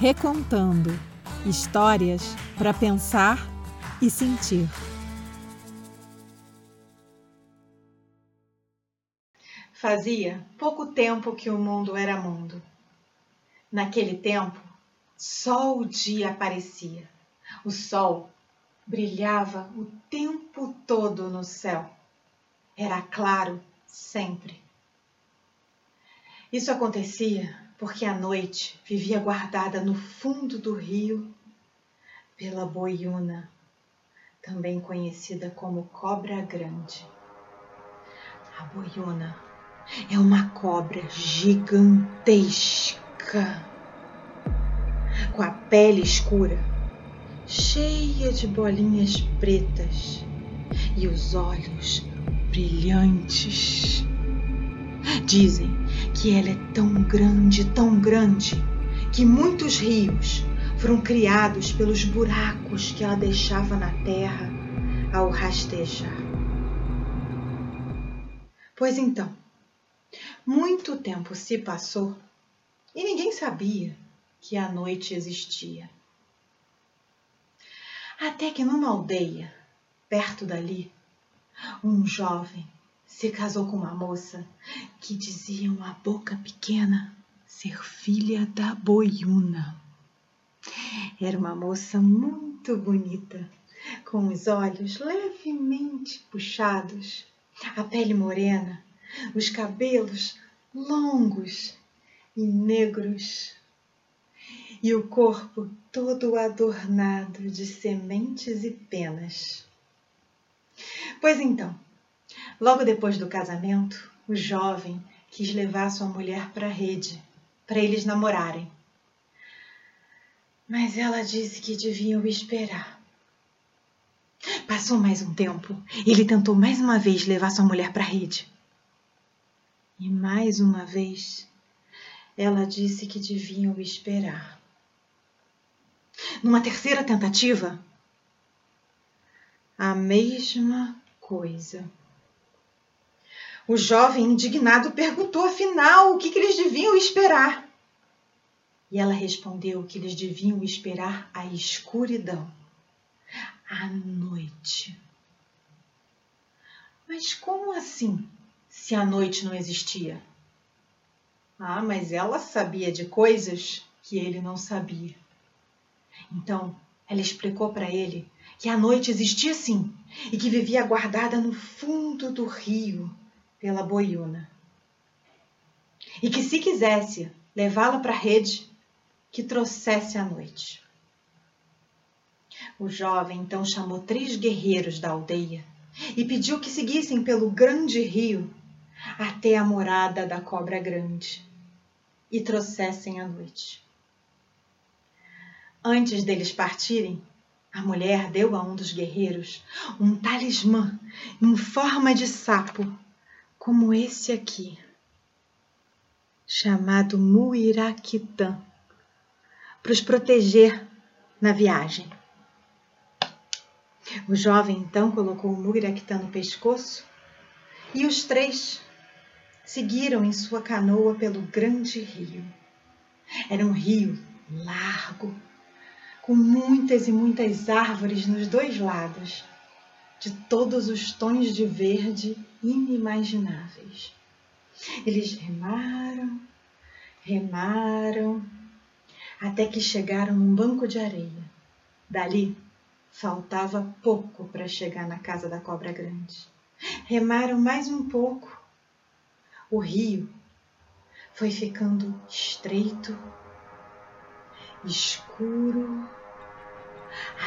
Recontando histórias para pensar e sentir. Fazia pouco tempo que o mundo era mundo. Naquele tempo, só o dia aparecia. O sol brilhava o tempo todo no céu. Era claro sempre. Isso acontecia porque a noite vivia guardada no fundo do rio pela boiuna, também conhecida como cobra grande. A boiuna é uma cobra gigantesca, com a pele escura, cheia de bolinhas pretas e os olhos brilhantes. Dizem que ela é tão grande, tão grande, que muitos rios foram criados pelos buracos que ela deixava na terra ao rastejar. Pois então, muito tempo se passou e ninguém sabia que a noite existia. Até que numa aldeia, perto dali, um jovem se casou com uma moça que diziam a boca pequena ser filha da boiuna. Era uma moça muito bonita, com os olhos levemente puxados, a pele morena, os cabelos longos e negros, e o corpo todo adornado de sementes e penas. Pois então, Logo depois do casamento, o jovem quis levar sua mulher para a rede, para eles namorarem. Mas ela disse que deviam esperar. Passou mais um tempo. Ele tentou mais uma vez levar sua mulher para a rede. E mais uma vez, ela disse que deviam esperar. Numa terceira tentativa, a mesma coisa. O jovem indignado perguntou afinal o que, que eles deviam esperar. E ela respondeu que eles deviam esperar a escuridão, a noite. Mas como assim, se a noite não existia? Ah, mas ela sabia de coisas que ele não sabia. Então, ela explicou para ele que a noite existia sim e que vivia guardada no fundo do rio pela boiuna. E que se quisesse levá-la para a rede, que trouxesse à noite. O jovem então chamou três guerreiros da aldeia e pediu que seguissem pelo grande rio até a morada da cobra grande e trouxessem à noite. Antes deles partirem, a mulher deu a um dos guerreiros um talismã em forma de sapo como esse aqui, chamado Muiraquitã, para os proteger na viagem. O jovem então colocou o Muiraquitã no pescoço e os três seguiram em sua canoa pelo grande rio. Era um rio largo, com muitas e muitas árvores nos dois lados de todos os tons de verde inimagináveis. Eles remaram, remaram, até que chegaram num banco de areia. Dali faltava pouco para chegar na casa da cobra grande. Remaram mais um pouco. O rio foi ficando estreito, escuro,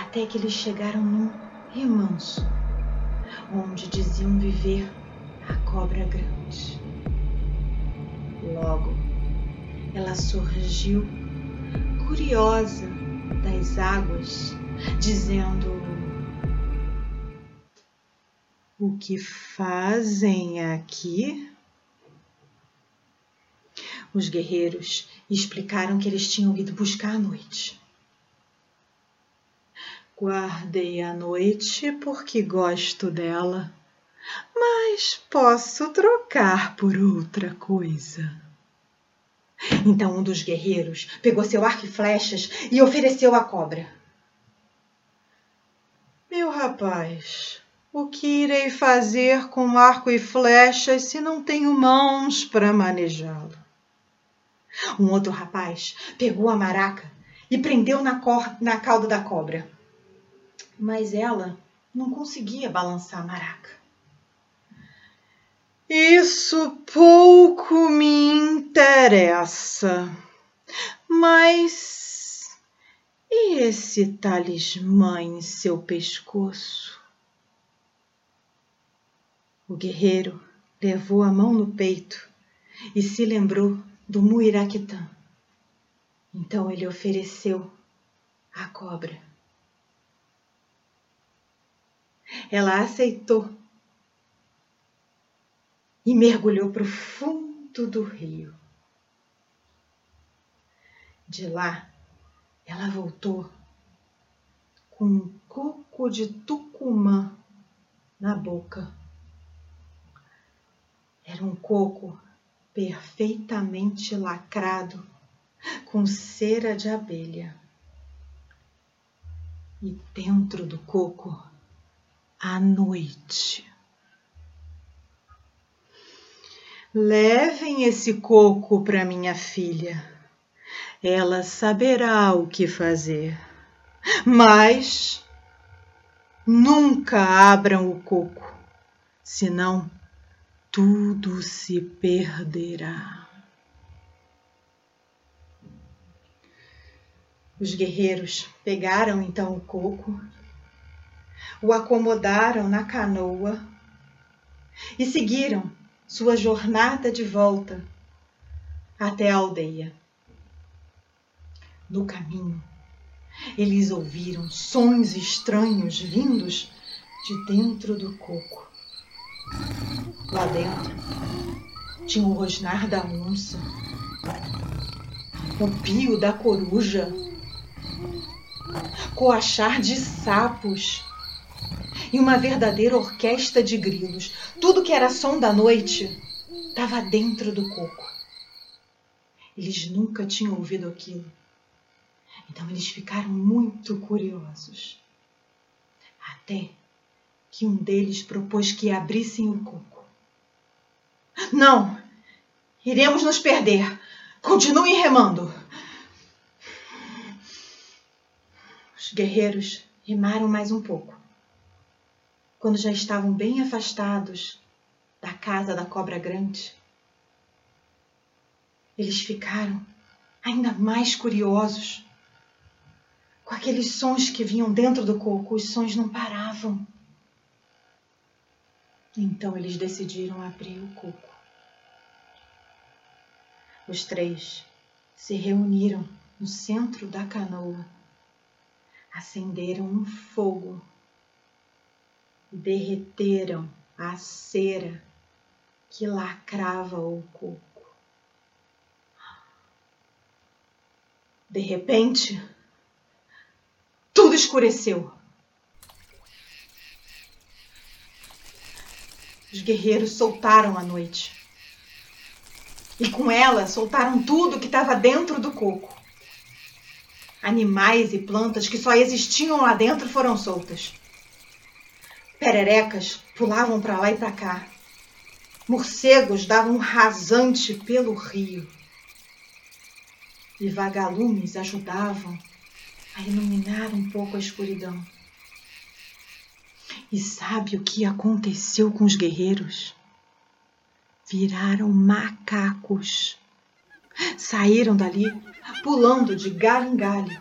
até que eles chegaram num remanso onde diziam viver a cobra grande. Logo, ela surgiu curiosa das águas, dizendo: O que fazem aqui? Os guerreiros explicaram que eles tinham ido buscar a noite. Guardei a noite porque gosto dela, mas posso trocar por outra coisa. Então um dos guerreiros pegou seu arco e flechas e ofereceu à cobra. Meu rapaz, o que irei fazer com arco e flechas se não tenho mãos para manejá-lo? Um outro rapaz pegou a maraca e prendeu na, cor... na cauda da cobra. Mas ela não conseguia balançar a maraca. Isso pouco me interessa. Mas e esse talismã em seu pescoço? O guerreiro levou a mão no peito e se lembrou do Muiraquitã. Então ele ofereceu a cobra. Ela aceitou e mergulhou para o fundo do rio. De lá, ela voltou com um coco de tucumã na boca. Era um coco perfeitamente lacrado com cera de abelha. E dentro do coco, a noite. Levem esse coco para minha filha. Ela saberá o que fazer. Mas nunca abram o coco, senão tudo se perderá. Os guerreiros pegaram então o coco, o acomodaram na canoa e seguiram sua jornada de volta até a aldeia. No caminho, eles ouviram sons estranhos vindos de dentro do coco. Lá dentro tinha o rosnar da onça, o pio da coruja, coachar de sapos e uma verdadeira orquestra de grilos. Tudo que era som da noite estava dentro do coco. Eles nunca tinham ouvido aquilo. Então eles ficaram muito curiosos. Até que um deles propôs que abrissem o coco. Não! Iremos nos perder. Continuem remando. Os guerreiros remaram mais um pouco. Quando já estavam bem afastados da casa da cobra grande, eles ficaram ainda mais curiosos. Com aqueles sons que vinham dentro do coco, os sons não paravam. Então eles decidiram abrir o coco. Os três se reuniram no centro da canoa, acenderam um fogo derreteram a cera que lacrava o coco. De repente, tudo escureceu. Os guerreiros soltaram a noite. E com ela soltaram tudo que estava dentro do coco. Animais e plantas que só existiam lá dentro foram soltas. Pererecas pulavam para lá e para cá. Morcegos davam um rasante pelo rio. E vagalumes ajudavam a iluminar um pouco a escuridão. E sabe o que aconteceu com os guerreiros? Viraram macacos. Saíram dali pulando de galho em galho,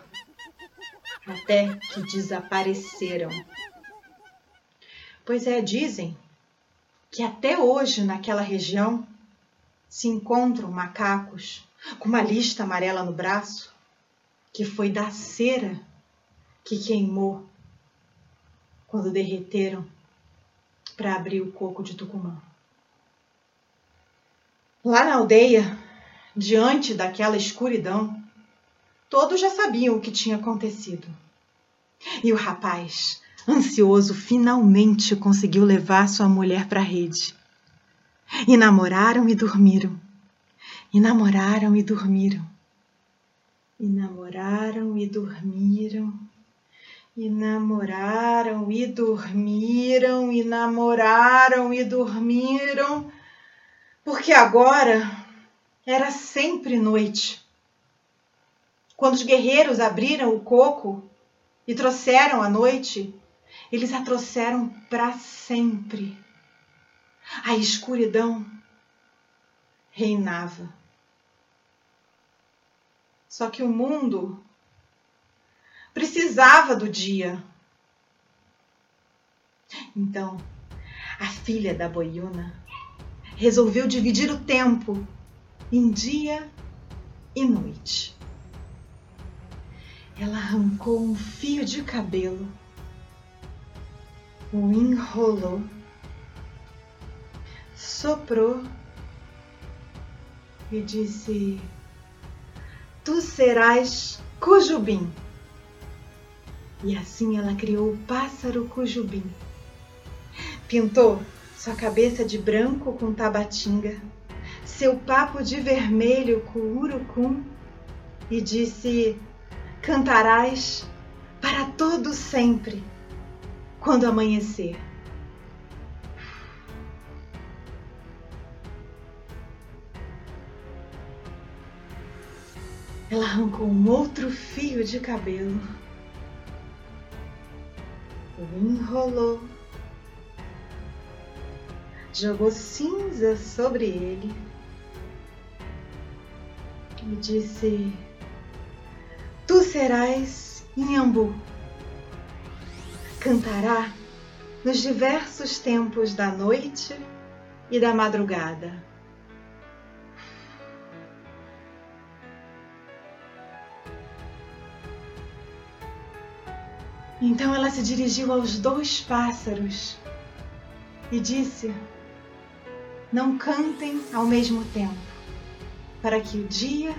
até que desapareceram. Pois é, dizem que até hoje naquela região se encontram macacos com uma lista amarela no braço, que foi da cera que queimou quando derreteram para abrir o coco de Tucumã. Lá na aldeia, diante daquela escuridão, todos já sabiam o que tinha acontecido. E o rapaz, ansioso, finalmente conseguiu levar sua mulher para a rede. E namoraram e dormiram. E namoraram e dormiram. E namoraram e dormiram. E namoraram e dormiram. E namoraram e dormiram. Porque agora era sempre noite. Quando os guerreiros abriram o coco e trouxeram a noite, eles a trouxeram para sempre. A escuridão reinava. Só que o mundo precisava do dia. Então, a filha da boiuna resolveu dividir o tempo em dia e noite. Ela arrancou um fio de cabelo, o enrolou, soprou e disse: Tu serás Cujubim. E assim ela criou o pássaro Cujubim. Pintou sua cabeça de branco com tabatinga, seu papo de vermelho com urucum e disse: Cantarás para todo sempre quando amanhecer. Ela arrancou um outro fio de cabelo, o enrolou, jogou cinza sobre ele e disse: Tu serás Inhambu. Cantará nos diversos tempos da noite e da madrugada. Então ela se dirigiu aos dois pássaros e disse: Não cantem ao mesmo tempo, para que o dia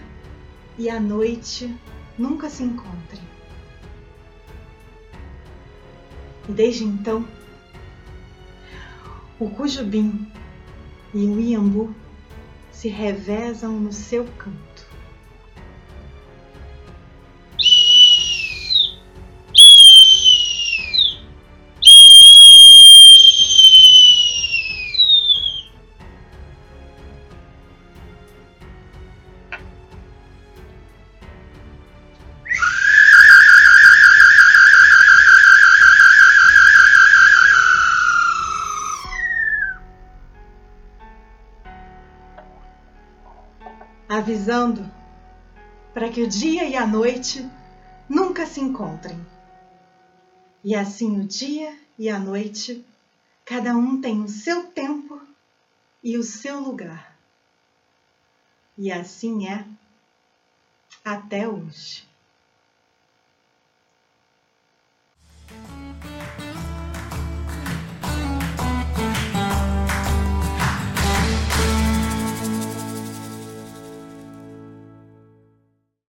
e a noite nunca se encontrem. E desde então, o Cujubim e o Iambu se revezam no seu canto. Avisando para que o dia e a noite nunca se encontrem. E assim o dia e a noite, cada um tem o seu tempo e o seu lugar. E assim é até hoje.